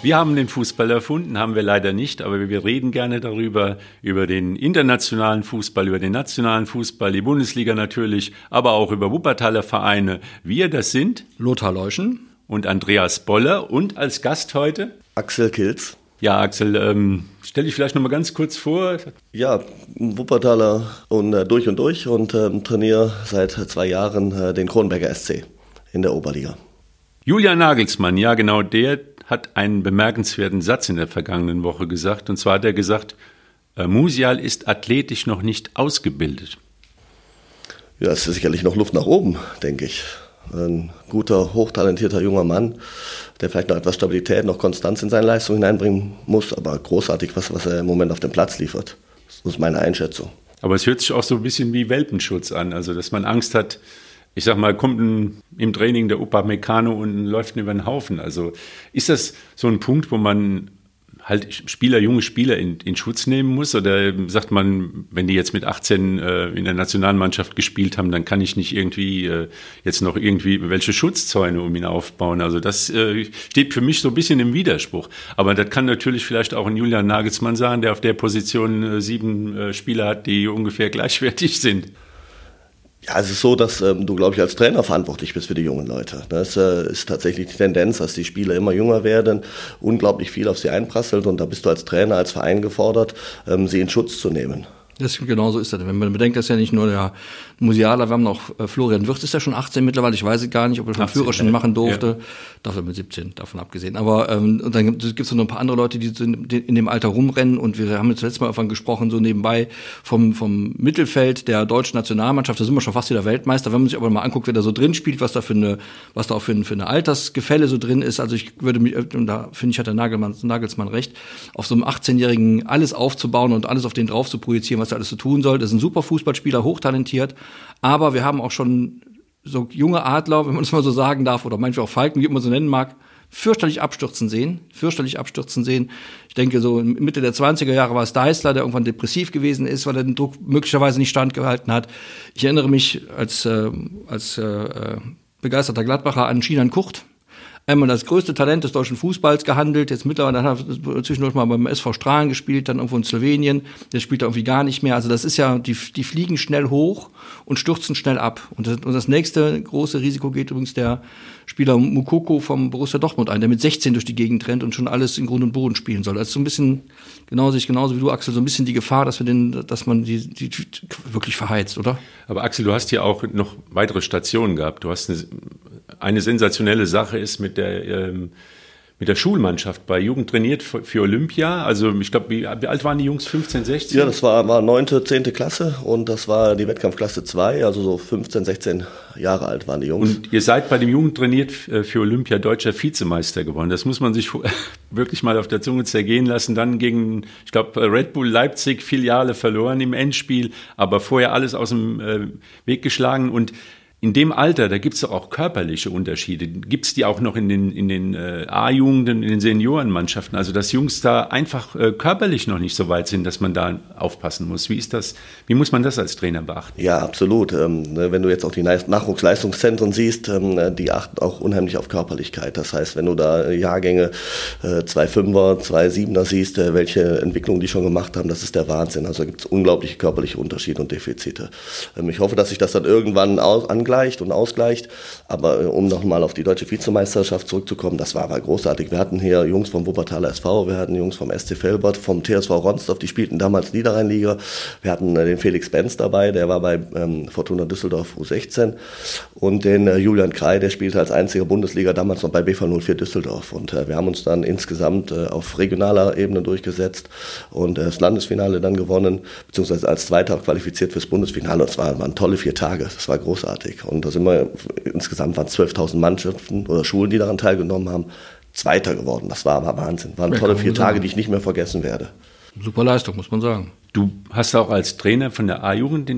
Wir haben den Fußball erfunden, haben wir leider nicht, aber wir reden gerne darüber, über den internationalen Fußball, über den nationalen Fußball, die Bundesliga natürlich, aber auch über Wuppertaler Vereine. Wir, das sind Lothar Leuschen und Andreas Boller und als Gast heute Axel Kilz. Ja, Axel, ähm, stell dich vielleicht noch mal ganz kurz vor. Ja, Wuppertaler und äh, durch und durch und ähm, trainiere seit zwei Jahren äh, den Kronberger SC in der Oberliga. Julian Nagelsmann, ja genau, der hat einen bemerkenswerten Satz in der vergangenen Woche gesagt. Und zwar hat er gesagt, äh, Musial ist athletisch noch nicht ausgebildet. Ja, es ist sicherlich noch Luft nach oben, denke ich. Ein guter, hochtalentierter junger Mann, der vielleicht noch etwas Stabilität, noch Konstanz in seine Leistung hineinbringen muss, aber großartig, was, was er im Moment auf dem Platz liefert. Das ist meine Einschätzung. Aber es hört sich auch so ein bisschen wie Welpenschutz an, also dass man Angst hat, ich sag mal, kommt ein, im Training der Opa Meccano und läuft über den Haufen. Also ist das so ein Punkt, wo man halt Spieler, junge Spieler in, in Schutz nehmen muss? Oder sagt man, wenn die jetzt mit 18 äh, in der Nationalmannschaft gespielt haben, dann kann ich nicht irgendwie äh, jetzt noch irgendwie welche Schutzzäune um ihn aufbauen? Also das äh, steht für mich so ein bisschen im Widerspruch. Aber das kann natürlich vielleicht auch ein Julian Nagelsmann sagen, der auf der Position äh, sieben äh, Spieler hat, die ungefähr gleichwertig sind. Ja, es ist so, dass ähm, du, glaube ich, als Trainer verantwortlich bist für die jungen Leute. Das äh, ist tatsächlich die Tendenz, dass die Spieler immer jünger werden, unglaublich viel auf sie einprasselt und da bist du als Trainer, als Verein gefordert, ähm, sie in Schutz zu nehmen. Das, genau so ist das. Wenn man bedenkt, dass ja nicht nur der Musialer, wir haben noch äh, Florian Wirth ist ja schon 18 mittlerweile, ich weiß es gar nicht, ob er schon 18, Führerschein ja. machen durfte. Ja. Darf mit 17, davon abgesehen. Aber ähm, und dann gibt es noch ein paar andere Leute, die in dem Alter rumrennen und wir haben jetzt letztes Mal davon gesprochen, so nebenbei vom, vom Mittelfeld der deutschen Nationalmannschaft, da sind wir schon fast wieder Weltmeister. Wenn man sich aber mal anguckt, wer da so drin spielt, was da für eine, was da auch für, ein, für eine Altersgefälle so drin ist, also ich würde mich, und da finde ich, hat der Nagelmann, Nagelsmann recht, auf so einem 18-Jährigen alles aufzubauen und alles auf den drauf zu projizieren, was er alles zu tun soll. Das ist ein super Fußballspieler, hochtalentiert, aber wir haben auch schon so junge Adler, wenn man es mal so sagen darf, oder manchmal auch Falken, wie man so nennen mag, fürchterlich abstürzen sehen, fürchterlich abstürzen sehen. Ich denke, so Mitte der 20er Jahre war es Deißler, der irgendwann depressiv gewesen ist, weil er den Druck möglicherweise nicht standgehalten hat. Ich erinnere mich als, äh, als äh, begeisterter Gladbacher an Schinan Kurt, einmal das größte Talent des deutschen Fußballs gehandelt. Jetzt mittlerweile hat er zwischendurch mal beim SV Strahlen gespielt, dann irgendwo in Slowenien. Der spielt irgendwie gar nicht mehr. Also das ist ja, die, die fliegen schnell hoch und stürzen schnell ab. Und das, und das nächste große Risiko geht übrigens der Spieler Mukoko vom Borussia Dortmund ein, der mit 16 durch die Gegend rennt und schon alles in Grund und Boden spielen soll. Das ist so ein bisschen, genau genauso wie du, Axel, so ein bisschen die Gefahr, dass wir den, dass man die, die, die wirklich verheizt, oder? Aber Axel, du hast ja auch noch weitere Stationen gehabt. Du hast eine eine sensationelle Sache ist mit der ähm, mit der Schulmannschaft bei Jugend trainiert für Olympia. Also ich glaube, wie, alt waren die Jungs? 15, 16? Ja, das war, war 9., 10. Klasse und das war die Wettkampfklasse 2, also so 15, 16 Jahre alt waren die Jungs. Und ihr seid bei dem Jugend trainiert äh, für Olympia deutscher Vizemeister geworden. Das muss man sich wirklich mal auf der Zunge zergehen lassen. Dann gegen, ich glaube, Red Bull Leipzig Filiale verloren im Endspiel, aber vorher alles aus dem äh, Weg geschlagen und in dem Alter, da gibt es doch auch körperliche Unterschiede. Gibt es die auch noch in den, in den äh, A-Jugenden, in den Seniorenmannschaften? Also dass Jungs da einfach äh, körperlich noch nicht so weit sind, dass man da aufpassen muss. Wie ist das? Wie muss man das als Trainer beachten? Ja, absolut. Ähm, ne, wenn du jetzt auch die Nachwuchsleistungszentren siehst, ähm, die achten auch unheimlich auf Körperlichkeit. Das heißt, wenn du da Jahrgänge äh, zwei Fünfer, zwei Siebener siehst, äh, welche Entwicklungen die schon gemacht haben, das ist der Wahnsinn. Also gibt es unglaubliche körperliche Unterschiede und Defizite. Ähm, ich hoffe, dass sich das dann irgendwann aus, angleicht und ausgleicht. Aber äh, um nochmal auf die deutsche Vizemeisterschaft zurückzukommen, das war aber großartig. Wir hatten hier Jungs vom Wuppertaler SV, wir hatten Jungs vom SC Felbert, vom TSV Ronsdorf, die spielten damals Niederrheinliga. Wir hatten äh, den Felix Benz dabei, der war bei ähm, Fortuna Düsseldorf U16 und den äh, Julian Krei, der spielte als einziger Bundesliga damals noch bei BV 04 Düsseldorf. Und äh, wir haben uns dann insgesamt auf regionaler Ebene durchgesetzt und das Landesfinale dann gewonnen, beziehungsweise als Zweiter qualifiziert fürs Bundesfinale. Und es waren, waren tolle vier Tage, das war großartig. Und da sind wir, insgesamt waren 12.000 Mannschaften oder Schulen, die daran teilgenommen haben, Zweiter geworden. Das war aber Wahnsinn. Waren tolle vier Tage, die ich nicht mehr vergessen werde. Super Leistung, muss man sagen. Du hast auch als Trainer von der A-Jugend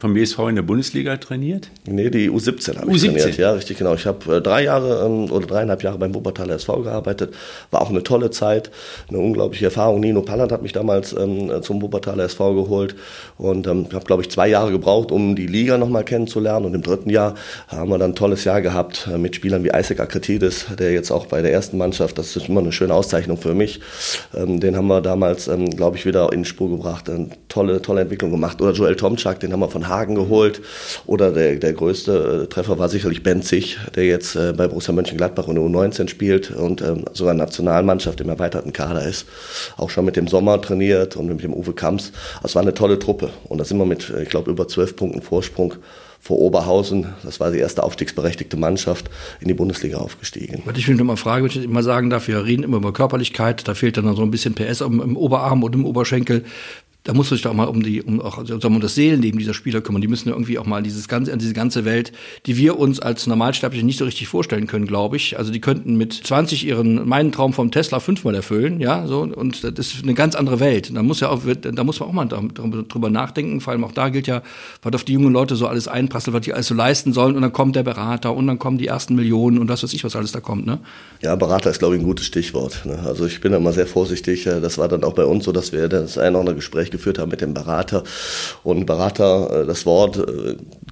vom BSV in der Bundesliga trainiert? Nee, die U17 habe ich trainiert. Ja, richtig genau. Ich habe äh, drei Jahre ähm, oder dreieinhalb Jahre beim Wuppertaler SV gearbeitet. War auch eine tolle Zeit, eine unglaubliche Erfahrung. Nino Palland hat mich damals ähm, zum Wuppertaler SV geholt und ähm, habe, glaube ich, zwei Jahre gebraucht, um die Liga nochmal kennenzulernen. Und im dritten Jahr haben wir dann ein tolles Jahr gehabt äh, mit Spielern wie Isaac Akretidis, der jetzt auch bei der ersten Mannschaft, das ist immer eine schöne Auszeichnung für mich, ähm, den haben wir damals, ähm, glaube ich, wieder in Spur gebracht. Eine tolle, tolle Entwicklung gemacht. Oder Joel Tomczak, den haben wir von Hagen geholt. Oder der, der größte äh, Treffer war sicherlich Benzig, der jetzt äh, bei Borussia Mönchengladbach in der U19 spielt und ähm, sogar Nationalmannschaft im erweiterten Kader ist. Auch schon mit dem Sommer trainiert und mit dem Uwe Kamps. Das war eine tolle Truppe. Und da sind wir mit, ich glaube, über zwölf Punkten Vorsprung vor Oberhausen, das war die erste aufstiegsberechtigte Mannschaft, in die Bundesliga aufgestiegen. Ich will nur mal fragen, wenn ich immer sagen darf, wir reden immer über Körperlichkeit, da fehlt dann so ein bisschen PS im Oberarm und im Oberschenkel da muss man sich doch mal um die, um auch sagen um das Seelenleben dieser Spieler kümmern. Die müssen ja irgendwie auch mal dieses ganze, diese ganze Welt, die wir uns als Normalsterbliche nicht so richtig vorstellen können, glaube ich. Also die könnten mit 20 ihren, meinen Traum vom Tesla fünfmal erfüllen, ja, so. Und das ist eine ganz andere Welt. Da muss ja auch, da muss man auch mal drüber nachdenken. Vor allem auch da gilt ja, was auf die jungen Leute so alles einprasselt, was die alles so leisten sollen. Und dann kommt der Berater und dann kommen die ersten Millionen und was weiß ich, was alles da kommt, ne? Ja, Berater ist, glaube ich, ein gutes Stichwort. Ne? Also ich bin da immer sehr vorsichtig. Das war dann auch bei uns so, dass wir das ein oder andere Gespräch Geführt haben mit dem Berater. Und Berater, äh, das Wort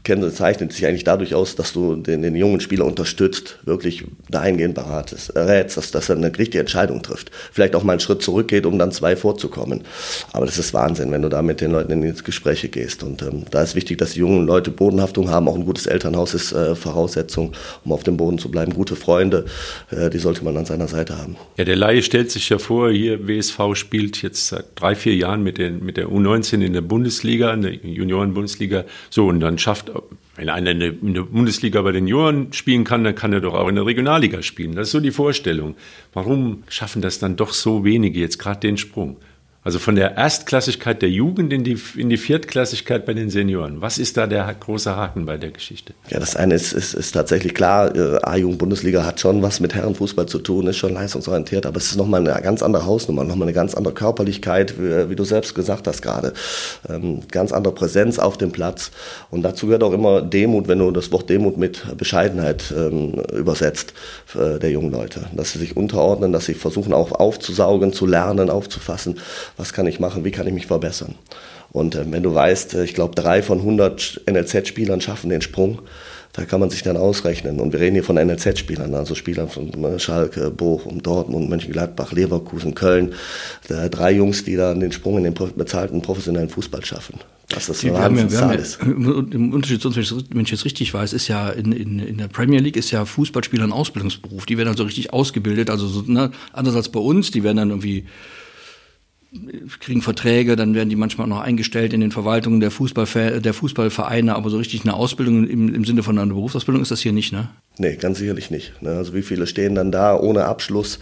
äh, zeichnet sich eigentlich dadurch aus, dass du den, den jungen Spieler unterstützt, wirklich dahingehend beratest, äh, rätst, dass, dass er eine richtige Entscheidung trifft. Vielleicht auch mal einen Schritt zurückgeht, um dann zwei vorzukommen. Aber das ist Wahnsinn, wenn du da mit den Leuten in die Gespräche gehst. Und ähm, da ist wichtig, dass die jungen Leute Bodenhaftung haben. Auch ein gutes Elternhaus ist äh, Voraussetzung, um auf dem Boden zu bleiben. Gute Freunde, äh, die sollte man an seiner Seite haben. Ja, der Laie stellt sich ja vor, hier WSV spielt jetzt seit drei, vier Jahren mit den mit der U19 in der Bundesliga, in der Junioren-Bundesliga. So, und dann schafft, wenn einer in der, Bundesliga bei den Junioren spielen kann, dann kann er doch auch in der Regionalliga spielen. Das ist so die Vorstellung. Warum schaffen das dann doch so wenige jetzt gerade den Sprung? Also von der Erstklassigkeit der Jugend in die, in die Viertklassigkeit bei den Senioren. Was ist da der große Haken bei der Geschichte? Ja, das eine ist, ist, ist tatsächlich klar, äh, A-Jugend-Bundesliga hat schon was mit Herrenfußball zu tun, ist schon leistungsorientiert, aber es ist nochmal eine ganz andere Hausnummer, nochmal eine ganz andere Körperlichkeit, wie, wie du selbst gesagt hast gerade. Ähm, ganz andere Präsenz auf dem Platz. Und dazu gehört auch immer Demut, wenn du das Wort Demut mit Bescheidenheit ähm, übersetzt, äh, der jungen Leute. Dass sie sich unterordnen, dass sie versuchen auch aufzusaugen, zu lernen, aufzufassen was kann ich machen, wie kann ich mich verbessern. Und äh, wenn du weißt, äh, ich glaube, drei von 100 NLZ-Spielern schaffen den Sprung, da kann man sich dann ausrechnen. Und wir reden hier von NLZ-Spielern, also Spielern von äh, Schalke, Bochum, Dortmund, Mönchengladbach, Leverkusen, Köln. Da, drei Jungs, die da den Sprung in den bezahlten professionellen Fußball schaffen. Das ist wir haben wir haben ja, Im Unterschied zu uns, wenn ich jetzt richtig weiß, ist ja in, in, in der Premier League ist ja Fußballspieler ein Ausbildungsberuf. Die werden also richtig ausgebildet, also so, ne, anders als bei uns, die werden dann irgendwie kriegen Verträge, dann werden die manchmal noch eingestellt in den Verwaltungen der, Fußballver der Fußballvereine, aber so richtig eine Ausbildung im, im Sinne von einer Berufsausbildung ist das hier nicht, ne? Nee, ganz sicherlich nicht. Ne? Also wie viele stehen dann da ohne Abschluss,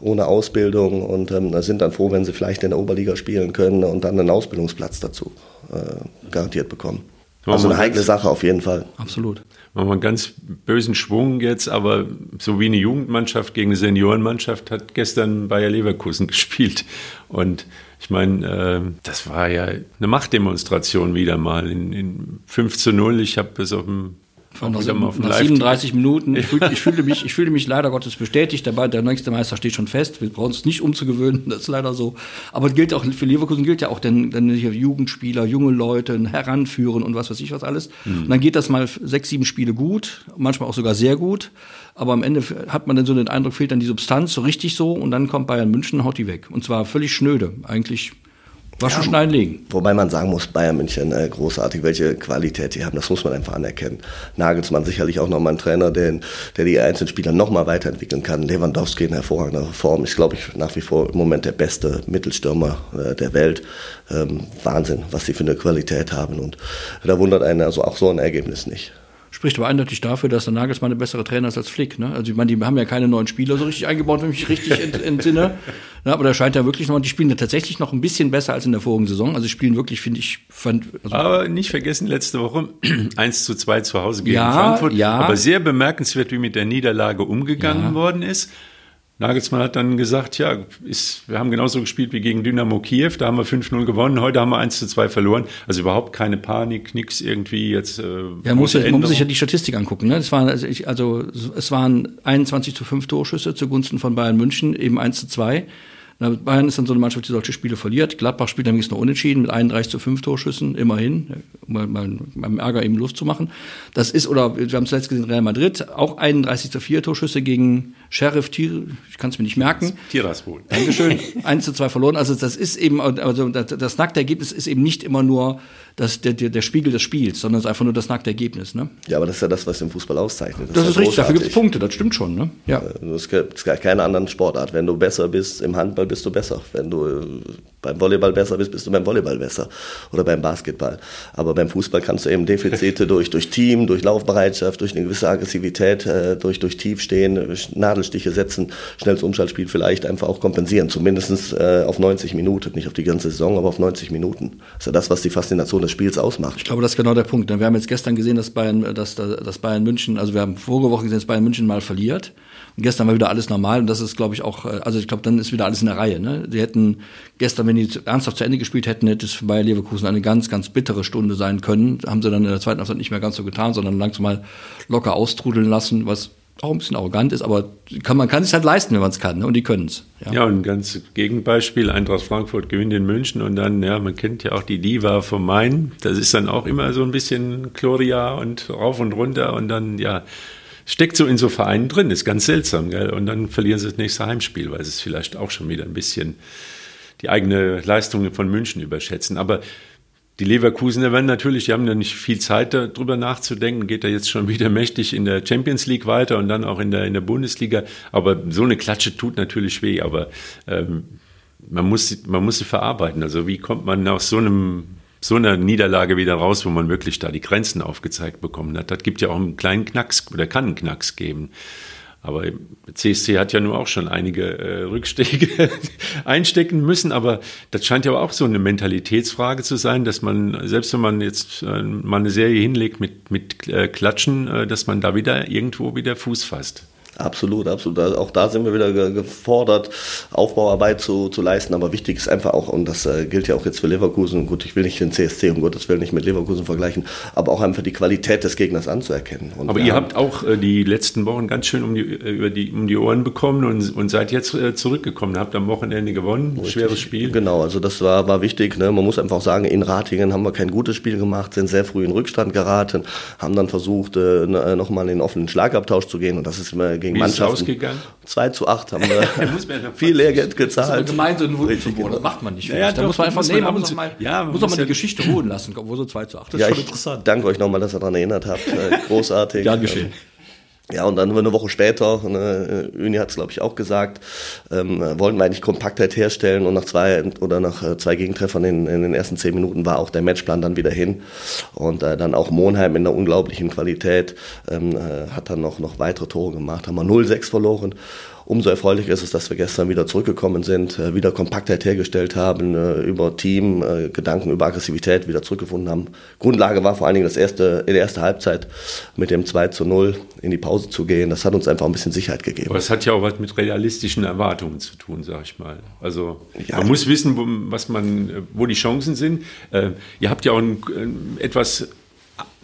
ohne Ausbildung und ähm, sind dann froh, wenn sie vielleicht in der Oberliga spielen können und dann einen Ausbildungsplatz dazu äh, garantiert bekommen. Also eine heikle Sache auf jeden Fall. Absolut. Machen wir einen ganz bösen Schwung jetzt, aber so wie eine Jugendmannschaft gegen eine Seniorenmannschaft hat gestern Bayer Leverkusen gespielt. Und ich meine, äh, das war ja eine Machtdemonstration wieder mal in, in 5 zu 0. Ich habe es auf dem nach, nach 37 Minuten. Ich, fühl, ich, fühle mich, ich fühle mich leider Gottes bestätigt dabei. Der nächste Meister steht schon fest. Wir brauchen es nicht umzugewöhnen. Das ist leider so. Aber gilt auch für Leverkusen gilt ja auch denn, denn hier Jugendspieler, junge Leute heranführen und was weiß ich was alles. Mhm. Und dann geht das mal sechs, sieben Spiele gut, manchmal auch sogar sehr gut. Aber am Ende hat man dann so den Eindruck, fehlt dann die Substanz so richtig so. Und dann kommt Bayern München, haut die weg. Und zwar völlig schnöde. Eigentlich Waschen, ja, schneiden, legen. Wobei man sagen muss, Bayern München äh, großartig, welche Qualität die haben, das muss man einfach anerkennen. Nagelsmann sicherlich auch nochmal ein Trainer, der, der die einzelnen Spieler nochmal weiterentwickeln kann. Lewandowski in hervorragender Form ist, glaube ich, nach wie vor im Moment der beste Mittelstürmer äh, der Welt. Ähm, Wahnsinn, was sie für eine Qualität haben. Und da wundert einen also auch so ein Ergebnis nicht spricht aber eindeutig dafür, dass der Nagelsmann ein besserer Trainer ist als Flick. Ne? Also ich meine, die haben ja keine neuen Spieler so richtig eingebaut, wenn ich mich richtig entsinne. Ja, aber da scheint ja wirklich noch, die spielen ja tatsächlich noch ein bisschen besser als in der vorigen Saison. Also spielen wirklich, finde ich, fand, also Aber nicht vergessen, letzte Woche 1 zu 2 zu Hause gegen ja, Frankfurt. Ja. Aber sehr bemerkenswert, wie mit der Niederlage umgegangen ja. worden ist. Nagelsmann hat dann gesagt, ja, ist, wir haben genauso gespielt wie gegen Dynamo Kiew, da haben wir 5-0 gewonnen, heute haben wir 1 2 verloren. Also überhaupt keine Panik, nichts irgendwie jetzt. Äh, ja, muss, man muss sich ja die Statistik angucken. Ne? Es, waren, also, ich, also es waren 21 zu 5 Torschüsse zugunsten von Bayern München, eben 1 zu 2. Bayern ist dann so eine Mannschaft, die solche Spiele verliert. Gladbach spielt nämlich noch unentschieden mit 31 zu 5 Torschüssen, immerhin, um beim Ärger eben Luft zu machen. Das ist, oder wir haben es letztes gesehen, Real Madrid, auch 31 zu 4 Torschüsse gegen Sheriff Tir, ich kann es mir nicht merken. Tiraspol. Dankeschön. 1 zu 2 verloren. Also das ist eben, also das, nackte Ergebnis ist eben nicht immer nur das, der, der, der Spiegel des Spiels, sondern es ist einfach nur das nackte Ergebnis. Ne? Ja, aber das ist ja das, was den Fußball auszeichnet. Das, das ist, ist richtig, dafür gibt es Punkte, das stimmt schon. Ne? Ja. Es gibt keine anderen Sportart. Wenn du besser bist im Handball, bist du besser. Wenn du äh, beim Volleyball besser bist, bist du beim Volleyball besser. Oder beim Basketball. Aber beim Fußball kannst du eben Defizite durch, durch Team, durch Laufbereitschaft, durch eine gewisse Aggressivität, äh, durch, durch Tiefstehen, Nadelstiche setzen, schnelles Umschaltspiel vielleicht einfach auch kompensieren. Zumindest äh, auf 90 Minuten. Nicht auf die ganze Saison, aber auf 90 Minuten. Das ist ja das, was die Faszination des Spiels ausmacht. Ich glaube, das ist genau der Punkt. Wir haben jetzt gestern gesehen, dass Bayern, dass, dass Bayern München, also wir haben vorige Woche gesehen, dass Bayern München mal verliert. Gestern war wieder alles normal und das ist, glaube ich, auch, äh, also ich glaube, dann ist wieder alles in der Reihe. Ne? Die hätten gestern, wenn die ernsthaft zu Ende gespielt hätten, hätte es für Bayer Leverkusen eine ganz, ganz bittere Stunde sein können. Haben sie dann in der zweiten Halbzeit nicht mehr ganz so getan, sondern langsam mal locker austrudeln lassen, was auch ein bisschen arrogant ist, aber kann, man kann es halt leisten, wenn man es kann, ne? und die können es. Ja. ja, und ein ganz Gegenbeispiel, Eintracht Frankfurt gewinnt in München und dann, ja, man kennt ja auch die Diva vom Main, das ist dann auch immer so ein bisschen Gloria und rauf und runter und dann, ja, steckt so in so Vereinen drin, ist ganz seltsam, gell? und dann verlieren sie das nächste Heimspiel, weil sie es vielleicht auch schon wieder ein bisschen die eigene Leistung von München überschätzen, aber die Leverkusener werden natürlich, die haben ja nicht viel Zeit darüber nachzudenken, geht da jetzt schon wieder mächtig in der Champions League weiter und dann auch in der, in der Bundesliga. Aber so eine Klatsche tut natürlich weh, aber ähm, man, muss, man muss sie verarbeiten. Also wie kommt man aus so einem so einer Niederlage wieder raus, wo man wirklich da die Grenzen aufgezeigt bekommen hat. Das gibt ja auch einen kleinen Knacks oder kann einen Knacks geben. Aber CSC hat ja nun auch schon einige äh, Rückstege einstecken müssen, aber das scheint ja auch so eine Mentalitätsfrage zu sein, dass man, selbst wenn man jetzt äh, mal eine Serie hinlegt mit, mit äh, Klatschen, äh, dass man da wieder irgendwo wieder Fuß fasst. Absolut, absolut. Auch da sind wir wieder gefordert, Aufbauarbeit zu, zu leisten. Aber wichtig ist einfach auch, und das äh, gilt ja auch jetzt für Leverkusen, gut, ich will nicht den CSC, um Gottes Willen nicht mit Leverkusen vergleichen, aber auch einfach die Qualität des Gegners anzuerkennen. Und aber ihr habt auch äh, die letzten Wochen ganz schön um die, äh, über die, um die Ohren bekommen und, und seid jetzt äh, zurückgekommen. Habt am Wochenende gewonnen, Richtig. schweres Spiel. Genau, also das war, war wichtig. Ne? Man muss einfach sagen, in Ratingen haben wir kein gutes Spiel gemacht, sind sehr früh in Rückstand geraten, haben dann versucht, äh, nochmal in den offenen Schlagabtausch zu gehen und das ist immer gegen Wie Mannschaften. Ist ausgegangen? 2 zu 8 haben wir viel Lehrgeld gezahlt. Das gemeint, so ein Richtig, das macht man nicht. Ja, da muss man einfach nehmen, muss, mal, ja, man muss auch mal die Geschichte ruhen lassen, wo so 2 zu 8. Das ist schon interessant. Danke euch nochmal, dass ihr daran erinnert habt. Äh, großartig. Gern geschehen. Ja, und dann eine Woche später, ne, Uni hat es glaube ich auch gesagt, ähm, wollten wir eigentlich Kompaktheit herstellen und nach zwei oder nach äh, zwei Gegentreffern in, in, den ersten zehn Minuten war auch der Matchplan dann wieder hin. Und äh, dann auch Monheim in der unglaublichen Qualität ähm, äh, hat dann noch noch weitere Tore gemacht, haben wir 0-6 verloren Umso erfreulicher ist es, dass wir gestern wieder zurückgekommen sind, äh, wieder Kompaktheit hergestellt haben, äh, über Team, äh, Gedanken über Aggressivität wieder zurückgefunden haben. Grundlage war vor allen Dingen das erste, in der ersten Halbzeit mit dem 2 zu 0 in die Pause zu gehen. Das hat uns einfach ein bisschen Sicherheit gegeben. Aber es hat ja auch was mit realistischen Erwartungen zu tun, sag ich mal. Also ja. man muss wissen, wo, was man, wo die Chancen sind. Ihr habt ja auch ein, etwas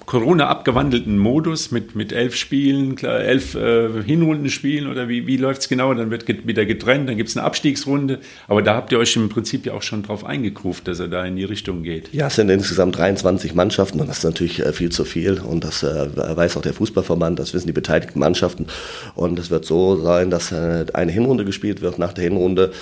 Corona abgewandelten Modus mit, mit elf Spielen, elf äh, Hinrundenspielen oder wie, wie läuft es genau? Dann wird get, wieder getrennt, dann gibt es eine Abstiegsrunde. Aber da habt ihr euch im Prinzip ja auch schon drauf eingekruft, dass er da in die Richtung geht. Ja, es sind insgesamt 23 Mannschaften und das ist natürlich äh, viel zu viel. Und das äh, weiß auch der Fußballverband, das wissen die beteiligten Mannschaften. Und es wird so sein, dass äh, eine Hinrunde gespielt wird. Nach der Hinrunde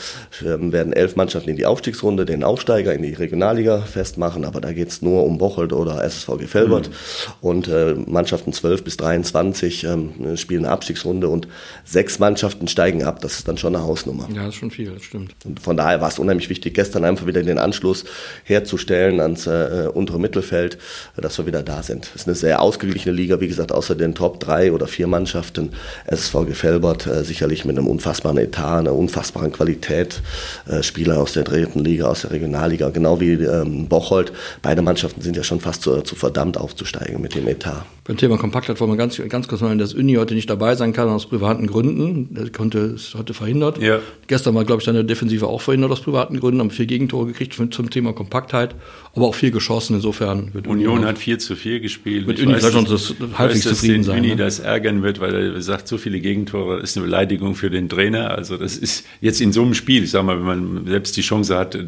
ähm, werden elf Mannschaften in die Aufstiegsrunde, den Aufsteiger in die Regionalliga festmachen. Aber da geht es nur um Bocholt oder SSVG Felbert. Mhm und äh, Mannschaften 12 bis 23 ähm, spielen eine Abstiegsrunde und sechs Mannschaften steigen ab. Das ist dann schon eine Hausnummer. Ja, das ist schon viel, das stimmt. Und von daher war es unheimlich wichtig, gestern einfach wieder den Anschluss herzustellen ans äh, untere Mittelfeld, dass wir wieder da sind. Es ist eine sehr ausgeglichene Liga, wie gesagt, außer den Top drei oder vier Mannschaften. SSV Gefelbert äh, sicherlich mit einem unfassbaren Etat, einer unfassbaren Qualität. Äh, Spieler aus der dritten Liga, aus der Regionalliga, genau wie ähm, Bocholt. Beide Mannschaften sind ja schon fast zu, zu verdammt aufzusteigen. Einsteigen mit dem Etat. Beim Thema Kompaktheit wollen wir ganz, ganz kurz mal, dass Uni heute nicht dabei sein kann aus privaten Gründen. Er konnte, es heute verhindert. Ja. Gestern war, glaube ich, seine Defensive auch verhindert aus privaten Gründen, haben vier Gegentore gekriegt zum Thema Kompaktheit, aber auch viel geschossen. Insofern wird Union Uni hat 4 zu 4 gespielt. Wird Uni vielleicht uns halbwegs weiß, zufrieden sein. Uni ne? das ärgern wird, weil er sagt, so viele Gegentore ist eine Beleidigung für den Trainer. Also das ist jetzt in so einem Spiel, ich sag mal, wenn man selbst die Chance hat,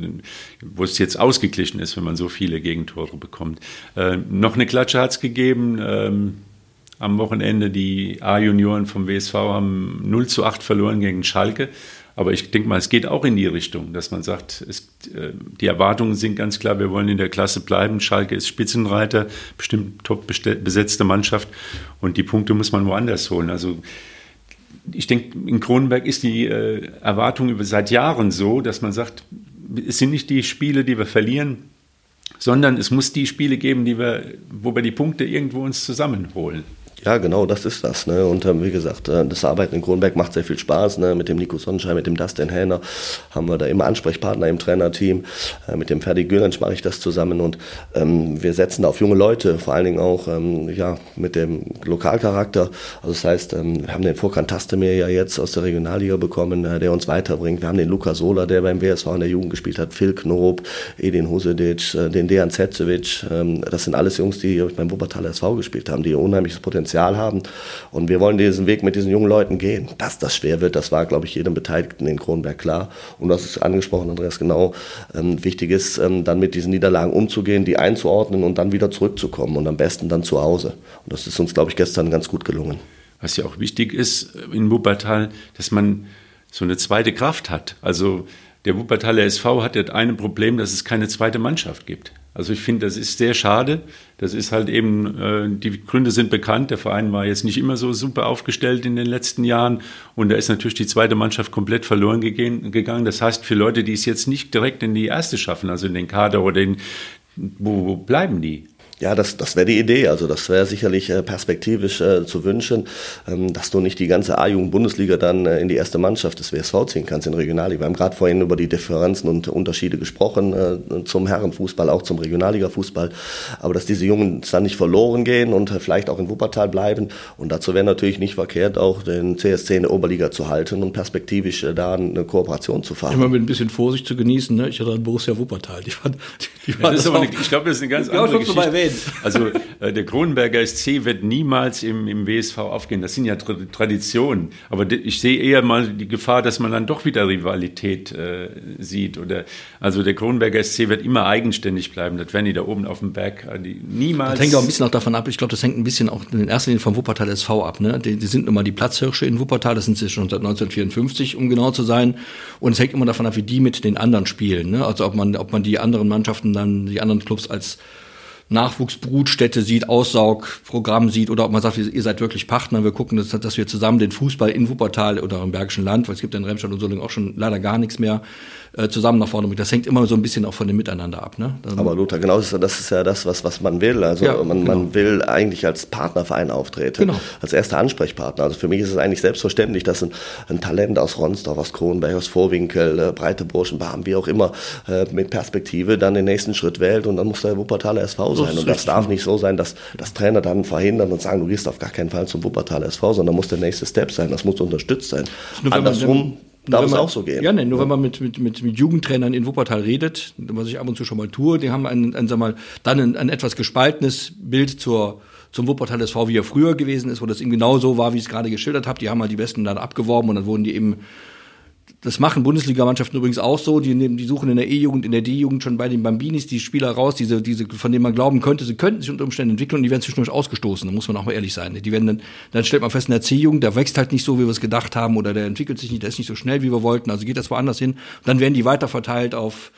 wo es jetzt ausgeglichen ist, wenn man so viele Gegentore bekommt. Äh, noch eine Klatsche es gegeben. Ähm, am Wochenende. Die A-Junioren vom WSV haben 0 zu 8 verloren gegen Schalke. Aber ich denke mal, es geht auch in die Richtung, dass man sagt, es, äh, die Erwartungen sind ganz klar, wir wollen in der Klasse bleiben. Schalke ist Spitzenreiter, bestimmt top besetzte Mannschaft und die Punkte muss man woanders holen. Also ich denke, in Kronenberg ist die äh, Erwartung über seit Jahren so, dass man sagt, es sind nicht die Spiele, die wir verlieren, sondern es muss die Spiele geben, die wir, wo wir die Punkte irgendwo uns zusammenholen. Ja, genau, das ist das. Ne? Und ähm, wie gesagt, äh, das Arbeiten in Kronberg macht sehr viel Spaß. Ne? Mit dem Nico Sonnenschein, mit dem Dustin Hähner haben wir da immer Ansprechpartner im Trainerteam. Äh, mit dem Ferdi Gülensch mache ich das zusammen und ähm, wir setzen auf junge Leute, vor allen Dingen auch ähm, ja, mit dem Lokalcharakter. Also das heißt, ähm, wir haben den Vorkan Tastemir ja jetzt aus der Regionalliga bekommen, äh, der uns weiterbringt. Wir haben den Luca Sola, der beim WSV in der Jugend gespielt hat, Phil Knob, Edin Husedic, äh, den Dejan Zetzevic. Ähm, das sind alles Jungs, die beim Wuppertaler SV gespielt haben, die unheimliches Potenzial Potenzial haben. Und wir wollen diesen Weg mit diesen jungen Leuten gehen. Dass das schwer wird, das war, glaube ich, jedem Beteiligten in Kronberg klar. Und das ist angesprochen, Andreas, genau ähm, wichtig ist, ähm, dann mit diesen Niederlagen umzugehen, die einzuordnen und dann wieder zurückzukommen und am besten dann zu Hause. Und das ist uns, glaube ich, gestern ganz gut gelungen. Was ja auch wichtig ist in Wuppertal, dass man so eine zweite Kraft hat. Also der Wuppertaler SV hat das eine Problem, dass es keine zweite Mannschaft gibt. Also ich finde, das ist sehr schade. Das ist halt eben, äh, die Gründe sind bekannt. Der Verein war jetzt nicht immer so super aufgestellt in den letzten Jahren. Und da ist natürlich die zweite Mannschaft komplett verloren gegangen. Das heißt, für Leute, die es jetzt nicht direkt in die erste schaffen, also in den Kader oder in, wo, wo bleiben die? Ja, das, das wäre die Idee. Also das wäre sicherlich äh, perspektivisch äh, zu wünschen, ähm, dass du nicht die ganze A-Jugend-Bundesliga dann äh, in die erste Mannschaft des WSV ziehen kannst in Regionalliga. Wir haben gerade vorhin über die Differenzen und Unterschiede gesprochen äh, zum Herrenfußball, auch zum Regionalliga-Fußball. Aber dass diese Jungen dann nicht verloren gehen und äh, vielleicht auch in Wuppertal bleiben. Und dazu wäre natürlich nicht verkehrt, auch den CSC in der Oberliga zu halten und perspektivisch äh, da eine Kooperation zu fahren. Immer mit ein bisschen Vorsicht zu genießen. Ne? Ich hatte an Borussia Wuppertal. Die fand, die ja, das das eine, ich glaube, das ist eine ganz andere Geschichte. Also äh, der Kronenberger SC wird niemals im, im WSV aufgehen. Das sind ja Tra Traditionen. Aber ich sehe eher mal die Gefahr, dass man dann doch wieder Rivalität äh, sieht. Oder also der Kronenberger SC wird immer eigenständig bleiben. Das werden die da oben auf dem Berg äh, die, niemals. Das hängt auch ein bisschen auch davon ab. Ich glaube, das hängt ein bisschen auch in erster Linie vom Wuppertal SV ab. Ne? Die, die sind nun mal die Platzhirsche in Wuppertal. Das sind sie schon seit 1954, um genau zu sein. Und es hängt immer davon ab, wie die mit den anderen spielen. Ne? Also ob man, ob man die anderen Mannschaften dann, die anderen Clubs als Nachwuchsbrutstätte sieht, Aussaugprogramm sieht oder ob man sagt, ihr seid wirklich Partner, wir gucken, dass, dass wir zusammen den Fußball in Wuppertal oder im Bergischen Land, weil es gibt in Remstadt und Solingen auch schon leider gar nichts mehr, äh, zusammen nach vorne bringen. Das hängt immer so ein bisschen auch von dem Miteinander ab. Ne? Aber Lothar, genau das ist, das ist ja das, was, was man will. Also ja, man, genau. man will eigentlich als Partnerverein auftreten, genau. als erster Ansprechpartner. Also für mich ist es eigentlich selbstverständlich, dass ein, ein Talent aus Ronsdorf, aus Kronenberg, aus Vorwinkel, äh, Breite Burschenbahn, wie auch immer, äh, mit Perspektive dann den nächsten Schritt wählt und dann muss der Wuppertaler SV sein. Und das darf nicht so sein, dass das Trainer dann verhindern und sagen, du gehst auf gar keinen Fall zum Wuppertaler SV, sondern muss der nächste Step sein. Das muss unterstützt sein. Andersrum Darf es auch so gehen? Ja, nein, nur ja. wenn man mit, mit, mit, mit Jugendtrainern in Wuppertal redet, was ich ab und zu schon mal tue, die haben ein, ein, sag mal, dann ein, ein etwas gespaltenes Bild zur, zum Wuppertal SV, wie er früher gewesen ist, wo das eben genau so war, wie ich es gerade geschildert habe. Die haben halt die Besten dann abgeworben und dann wurden die eben das machen Bundesligamannschaften übrigens auch so. Die, nehmen, die suchen in der E-Jugend, in der D-Jugend schon bei den Bambinis die Spieler raus, diese, diese, von denen man glauben könnte, sie könnten sich unter Umständen entwickeln und die werden zwischendurch ausgestoßen. Da muss man auch mal ehrlich sein. Die werden dann, dann stellt man fest, in der C-Jugend, der wächst halt nicht so, wie wir es gedacht haben, oder der entwickelt sich nicht, der ist nicht so schnell, wie wir wollten. Also geht das woanders hin. Dann werden die weiter verteilt auf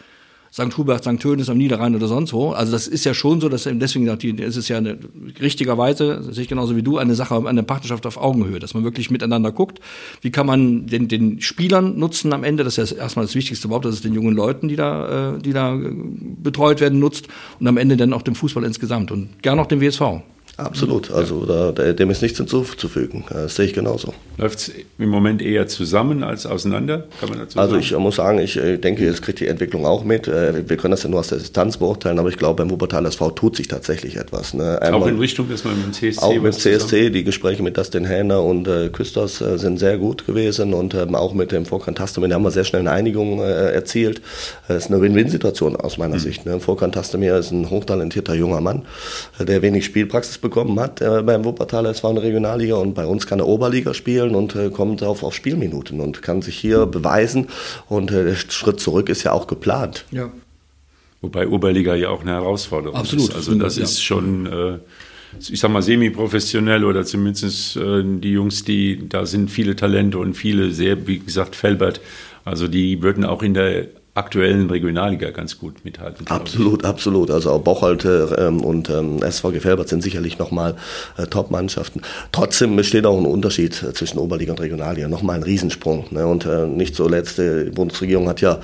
St. Hubert, St. Tönis am Niederrhein oder sonst wo. Also das ist ja schon so, dass deswegen sagt die, es ist ja eine, richtigerweise, sehe ich genauso wie du, eine Sache, eine Partnerschaft auf Augenhöhe, dass man wirklich miteinander guckt. Wie kann man den, den Spielern nutzen am Ende? Das ist ja erstmal das Wichtigste überhaupt, dass es den jungen Leuten, die da, äh, die da betreut werden, nutzt und am Ende dann auch dem Fußball insgesamt und gern auch dem WSV. Absolut, also da, dem ist nichts hinzuzufügen. Das sehe ich genauso. Läuft es im Moment eher zusammen als auseinander? Kann man dazu also sagen? ich muss sagen, ich äh, denke, jetzt kriegt die Entwicklung auch mit. Äh, wir können das ja nur aus der Distanz beurteilen, aber ich glaube, beim Wuppertal SV tut sich tatsächlich etwas. Ne? Einmal, auch in Richtung, dass man mit dem CSC Auch mit dem CSC, die Gespräche mit Dustin Hähner und äh, Küsters äh, sind sehr gut gewesen und ähm, auch mit dem Vorkant Tastemir haben wir sehr schnell eine Einigung äh, erzielt. Das ist eine Win-Win-Situation aus meiner mhm. Sicht. Ne? Vorkant Tastemir ist ein hochtalentierter junger Mann, der wenig Spielpraxis bekommen hat äh, beim Wuppertaler SV in der Regionalliga und bei uns kann er Oberliga spielen und äh, kommt auf, auf Spielminuten und kann sich hier beweisen und äh, der Schritt zurück ist ja auch geplant. Ja. Wobei Oberliga ja auch eine Herausforderung Absolut. ist. Also das ja. ist schon, äh, ich sag mal, semi-professionell oder zumindest äh, die Jungs, die, da sind viele Talente und viele sehr, wie gesagt, Felbert, also die würden auch in der aktuellen Regionalliga ganz gut mithalten. Absolut, absolut. Also auch Bocholt ähm, und ähm, SVG Felbert sind sicherlich nochmal äh, Top-Mannschaften. Trotzdem besteht auch ein Unterschied äh, zwischen Oberliga und Regionalliga, nochmal ein Riesensprung. Ne? Und äh, nicht zuletzt, die Bundesregierung hat ja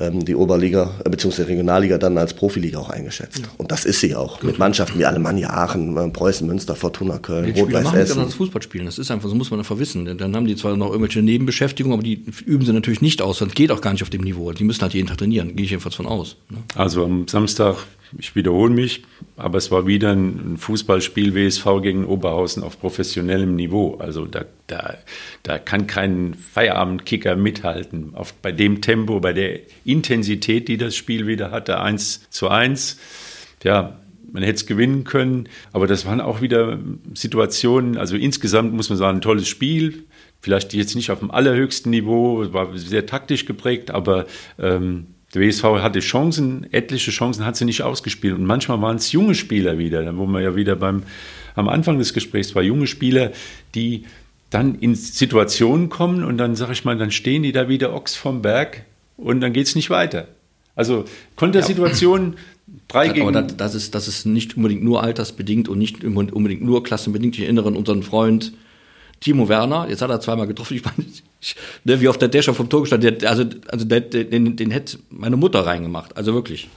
ähm, die Oberliga äh, bzw. Regionalliga dann als Profiliga auch eingeschätzt. Ja. Und das ist sie auch. Gut. Mit Mannschaften wie Alemannia Aachen, äh, Preußen, Münster, Fortuna Köln, Rot-Weiß Essen. das Fußballspielen. Das ist einfach, so muss man einfach wissen. Dann haben die zwar noch irgendwelche Nebenbeschäftigungen, aber die üben sie natürlich nicht aus. Das geht auch gar nicht auf dem Niveau. Die müssen halt jeden Tag trainieren. Gehe ich jedenfalls von aus. Ne? Also am Samstag ich wiederhole mich, aber es war wieder ein Fußballspiel WSV gegen Oberhausen auf professionellem Niveau. Also da, da, da kann kein Feierabendkicker mithalten. Auf, bei dem Tempo, bei der Intensität, die das Spiel wieder hatte, 1 zu 1. Ja, man hätte es gewinnen können, aber das waren auch wieder Situationen, also insgesamt muss man sagen, ein tolles Spiel. Vielleicht jetzt nicht auf dem allerhöchsten Niveau, war sehr taktisch geprägt, aber ähm, der WSV hatte Chancen, etliche Chancen hat sie nicht ausgespielt. Und manchmal waren es junge Spieler wieder, wo man ja wieder beim, am Anfang des Gesprächs war, junge Spieler, die dann in Situationen kommen und dann, sag ich mal, dann stehen die da wieder Ochs vom Berg und dann geht es nicht weiter. Also Kontersituationen, ja. drei gegen... Aber das, das, ist, das ist nicht unbedingt nur altersbedingt und nicht unbedingt nur klassenbedingt. Ich erinnere an unseren Freund Timo Werner, jetzt hat er zweimal getroffen, ich meine, ich, ne, wie auf der Descher vom Tor gestanden, der, also, also der, den, den hätte meine Mutter reingemacht, also wirklich.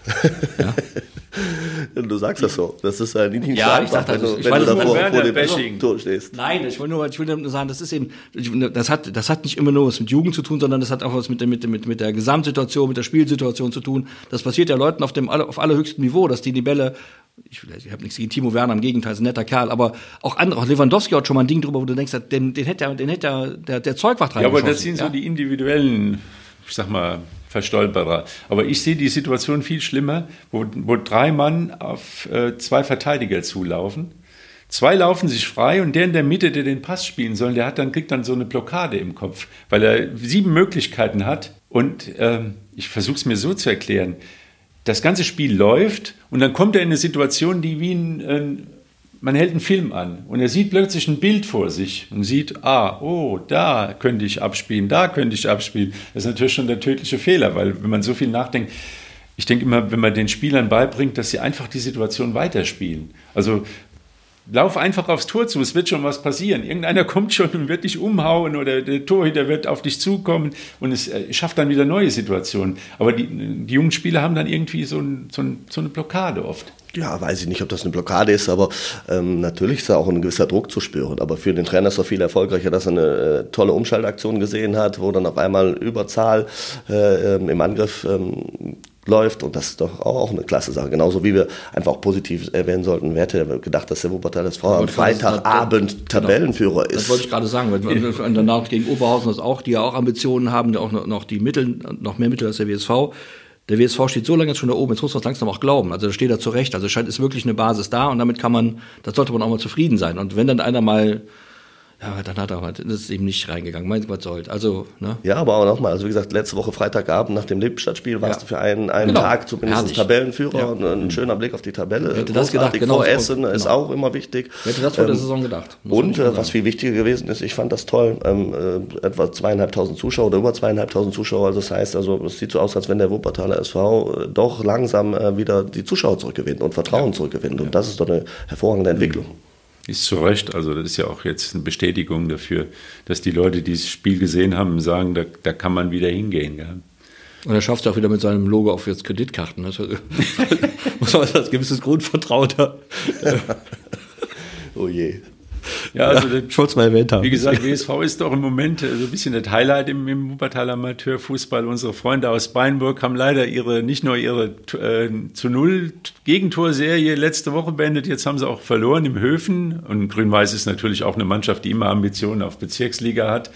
Ja. du sagst das so, das ist halt nicht ja, ich sag das, wenn, du, ich wenn du davor vor dem Bashing. Tor stehst. Nein, ich will nur, ich will nur sagen, das ist eben, das hat, das hat nicht immer nur was mit Jugend zu tun, sondern das hat auch was mit der, mit, mit, mit der Gesamtsituation, mit der Spielsituation zu tun. Das passiert ja Leuten auf dem, auf allerhöchstem Niveau, dass die die Bälle ich, ich habe nichts gegen Timo Werner, im Gegenteil, ist ein netter Kerl, aber auch andere, auch Lewandowski hat schon mal ein Ding drüber, wo du denkst, den, den hätte der, den hätte der, der, der Zeugwart Ja, aber das sind ja? so die individuellen, ich sag mal, Verstolperer. Aber ich sehe die Situation viel schlimmer, wo, wo drei Mann auf äh, zwei Verteidiger zulaufen. Zwei laufen sich frei und der in der Mitte, der den Pass spielen soll, der hat dann, kriegt dann so eine Blockade im Kopf, weil er sieben Möglichkeiten hat. Und ähm, ich versuche es mir so zu erklären das ganze Spiel läuft und dann kommt er in eine Situation, die wie ein, äh, man hält einen Film an und er sieht plötzlich ein Bild vor sich und sieht, ah, oh, da könnte ich abspielen, da könnte ich abspielen. Das ist natürlich schon der tödliche Fehler, weil wenn man so viel nachdenkt, ich denke immer, wenn man den Spielern beibringt, dass sie einfach die Situation weiterspielen. Also Lauf einfach aufs Tor zu, es wird schon was passieren. Irgendeiner kommt schon und wird dich umhauen oder der Torhüter wird auf dich zukommen und es äh, schafft dann wieder neue Situationen. Aber die, die jungen Spieler haben dann irgendwie so, ein, so, ein, so, eine Blockade oft. Ja, weiß ich nicht, ob das eine Blockade ist, aber ähm, natürlich ist da auch ein gewisser Druck zu spüren. Aber für den Trainer ist es viel erfolgreicher, dass er eine äh, tolle Umschaltaktion gesehen hat, wo dann auf einmal Überzahl äh, ähm, im Angriff ähm, läuft und das ist doch auch eine klasse Sache. Genauso wie wir einfach auch positiv erwähnen sollten, wer hätte gedacht, dass der Wuppertal das Frau am Freitagabend genau. Tabellenführer ist. Das wollte ich gerade sagen, weil danach gegen Oberhausen das auch, die ja auch Ambitionen haben, die auch noch die Mittel, noch mehr Mittel als der WSV. Der WSV steht so lange jetzt schon da oben, jetzt muss man es langsam auch glauben. Also da steht er zurecht. Also scheint ist wirklich eine Basis da und damit kann man, da sollte man auch mal zufrieden sein. Und wenn dann einer mal ja, dann hat er halt, das ist eben nicht reingegangen. Mein Gott soll. Also, ne? Ja, aber auch nochmal, also wie gesagt, letzte Woche Freitagabend nach dem Lippstadt-Spiel warst ja. du für einen, einen genau. Tag zumindest Herrlich. Tabellenführer ja. und ein schöner Blick auf die Tabelle. Hätte das gedacht, genau. Vor Essen genau. ist auch immer wichtig. Hätte das vor ähm, der Saison gedacht. Und äh, was viel wichtiger gewesen ist, ich fand das toll, ähm, äh, etwa zweieinhalbtausend Zuschauer oder über zweieinhalbtausend Zuschauer. Also das heißt, also es sieht so aus, als wenn der Wuppertaler SV äh, doch langsam äh, wieder die Zuschauer zurückgewinnt und Vertrauen ja. zurückgewinnt. Und das ist doch eine hervorragende Entwicklung. Mhm. Ist zu Recht, also das ist ja auch jetzt eine Bestätigung dafür, dass die Leute, die das Spiel gesehen haben, sagen, da, da kann man wieder hingehen. Gell? Und er schafft es auch wieder mit seinem Logo auf jetzt Kreditkarten. Das muss man als gewisses Grundvertrauen oh je. Ja, also ja, es mal erwähnt haben. Wie gesagt, WSV ist doch im Moment so ein bisschen das Highlight im, im Wuppertaler Amateurfußball. Unsere Freunde aus Beinburg haben leider ihre, nicht nur ihre äh, zu Null Gegentorserie letzte Woche beendet, jetzt haben sie auch verloren im Höfen. Und Grün-Weiß ist natürlich auch eine Mannschaft, die immer Ambitionen auf Bezirksliga hat.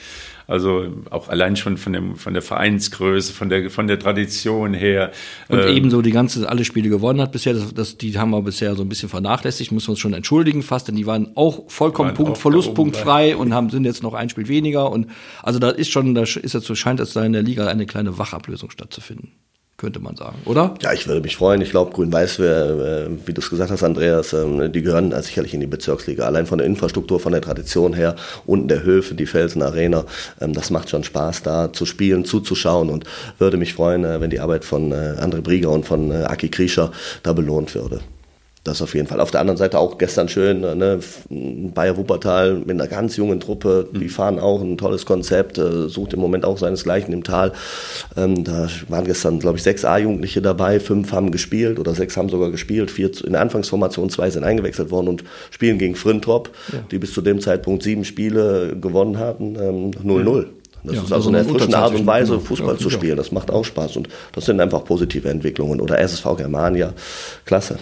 Also auch allein schon von, dem, von der Vereinsgröße, von der, von der Tradition her. Und äh, ebenso die ganze, alle Spiele gewonnen hat bisher, das, das, die haben wir bisher so ein bisschen vernachlässigt, müssen wir uns schon entschuldigen fast, denn die waren auch vollkommen waren Punkt, auch Verlustpunktfrei und haben, sind jetzt noch ein Spiel weniger. Und also da ist schon, da ist jetzt so, scheint es da in der Liga eine kleine Wachablösung stattzufinden könnte man sagen, oder? Ja, ich würde mich freuen. Ich glaube, Grün-Weiß, äh, wie du es gesagt hast, Andreas, äh, die gehören sicherlich in die Bezirksliga. Allein von der Infrastruktur, von der Tradition her, unten der Höfe, die Felsen Arena, ähm, das macht schon Spaß, da zu spielen, zuzuschauen und würde mich freuen, äh, wenn die Arbeit von äh, André Brieger und von Aki Kriescher da belohnt würde. Das auf jeden Fall. Auf der anderen Seite auch gestern schön, ne, Bayer Wuppertal mit einer ganz jungen Truppe, die mhm. fahren auch ein tolles Konzept, äh, sucht im Moment auch seinesgleichen im Tal. Ähm, da waren gestern, glaube ich, sechs A-Jugendliche dabei, fünf haben gespielt oder sechs haben sogar gespielt, vier in der Anfangsformation, zwei sind eingewechselt worden und spielen gegen Frintrop, ja. die bis zu dem Zeitpunkt sieben Spiele gewonnen hatten, 0-0. Ähm, das ja, ist also eine erfrischende Art und Weise, Fußball ja, zu spielen. Das macht auch Spaß und das sind einfach positive Entwicklungen. Oder SSV Germania, klasse.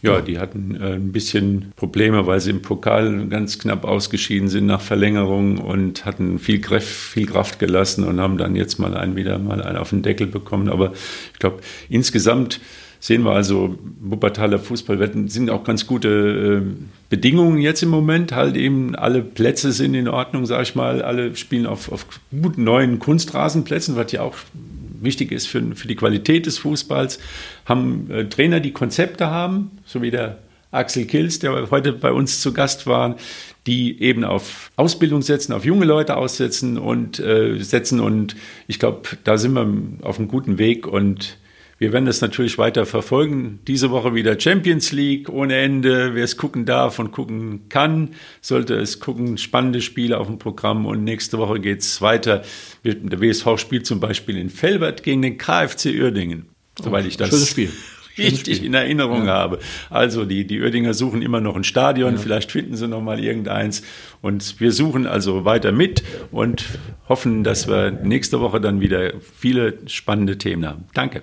Ja, die hatten äh, ein bisschen Probleme, weil sie im Pokal ganz knapp ausgeschieden sind nach Verlängerung und hatten viel Kraft, viel Kraft gelassen und haben dann jetzt mal einen wieder mal einen auf den Deckel bekommen. Aber ich glaube, insgesamt sehen wir also, Wuppertaler Fußballwetten sind auch ganz gute äh, Bedingungen jetzt im Moment. Halt eben alle Plätze sind in Ordnung, sag ich mal. Alle spielen auf, auf guten neuen Kunstrasenplätzen, was ja auch wichtig ist für, für die Qualität des Fußballs, haben äh, Trainer, die Konzepte haben, so wie der Axel Kills, der heute bei uns zu Gast war, die eben auf Ausbildung setzen, auf junge Leute aussetzen und äh, setzen. Und ich glaube, da sind wir auf einem guten Weg und wir werden das natürlich weiter verfolgen. Diese Woche wieder Champions League ohne Ende. Wer es gucken darf und gucken kann, sollte es gucken. Spannende Spiele auf dem Programm. Und nächste Woche geht es weiter. Der WSV spielt zum Beispiel in Felbert gegen den KfC Uerdingen. Soweit ich das Schönes Spiel. richtig in Erinnerung ja. habe. Also die, die Uerdinger suchen immer noch ein Stadion. Ja. Vielleicht finden sie noch mal irgendeins. Und wir suchen also weiter mit und hoffen, dass wir nächste Woche dann wieder viele spannende Themen haben. Danke.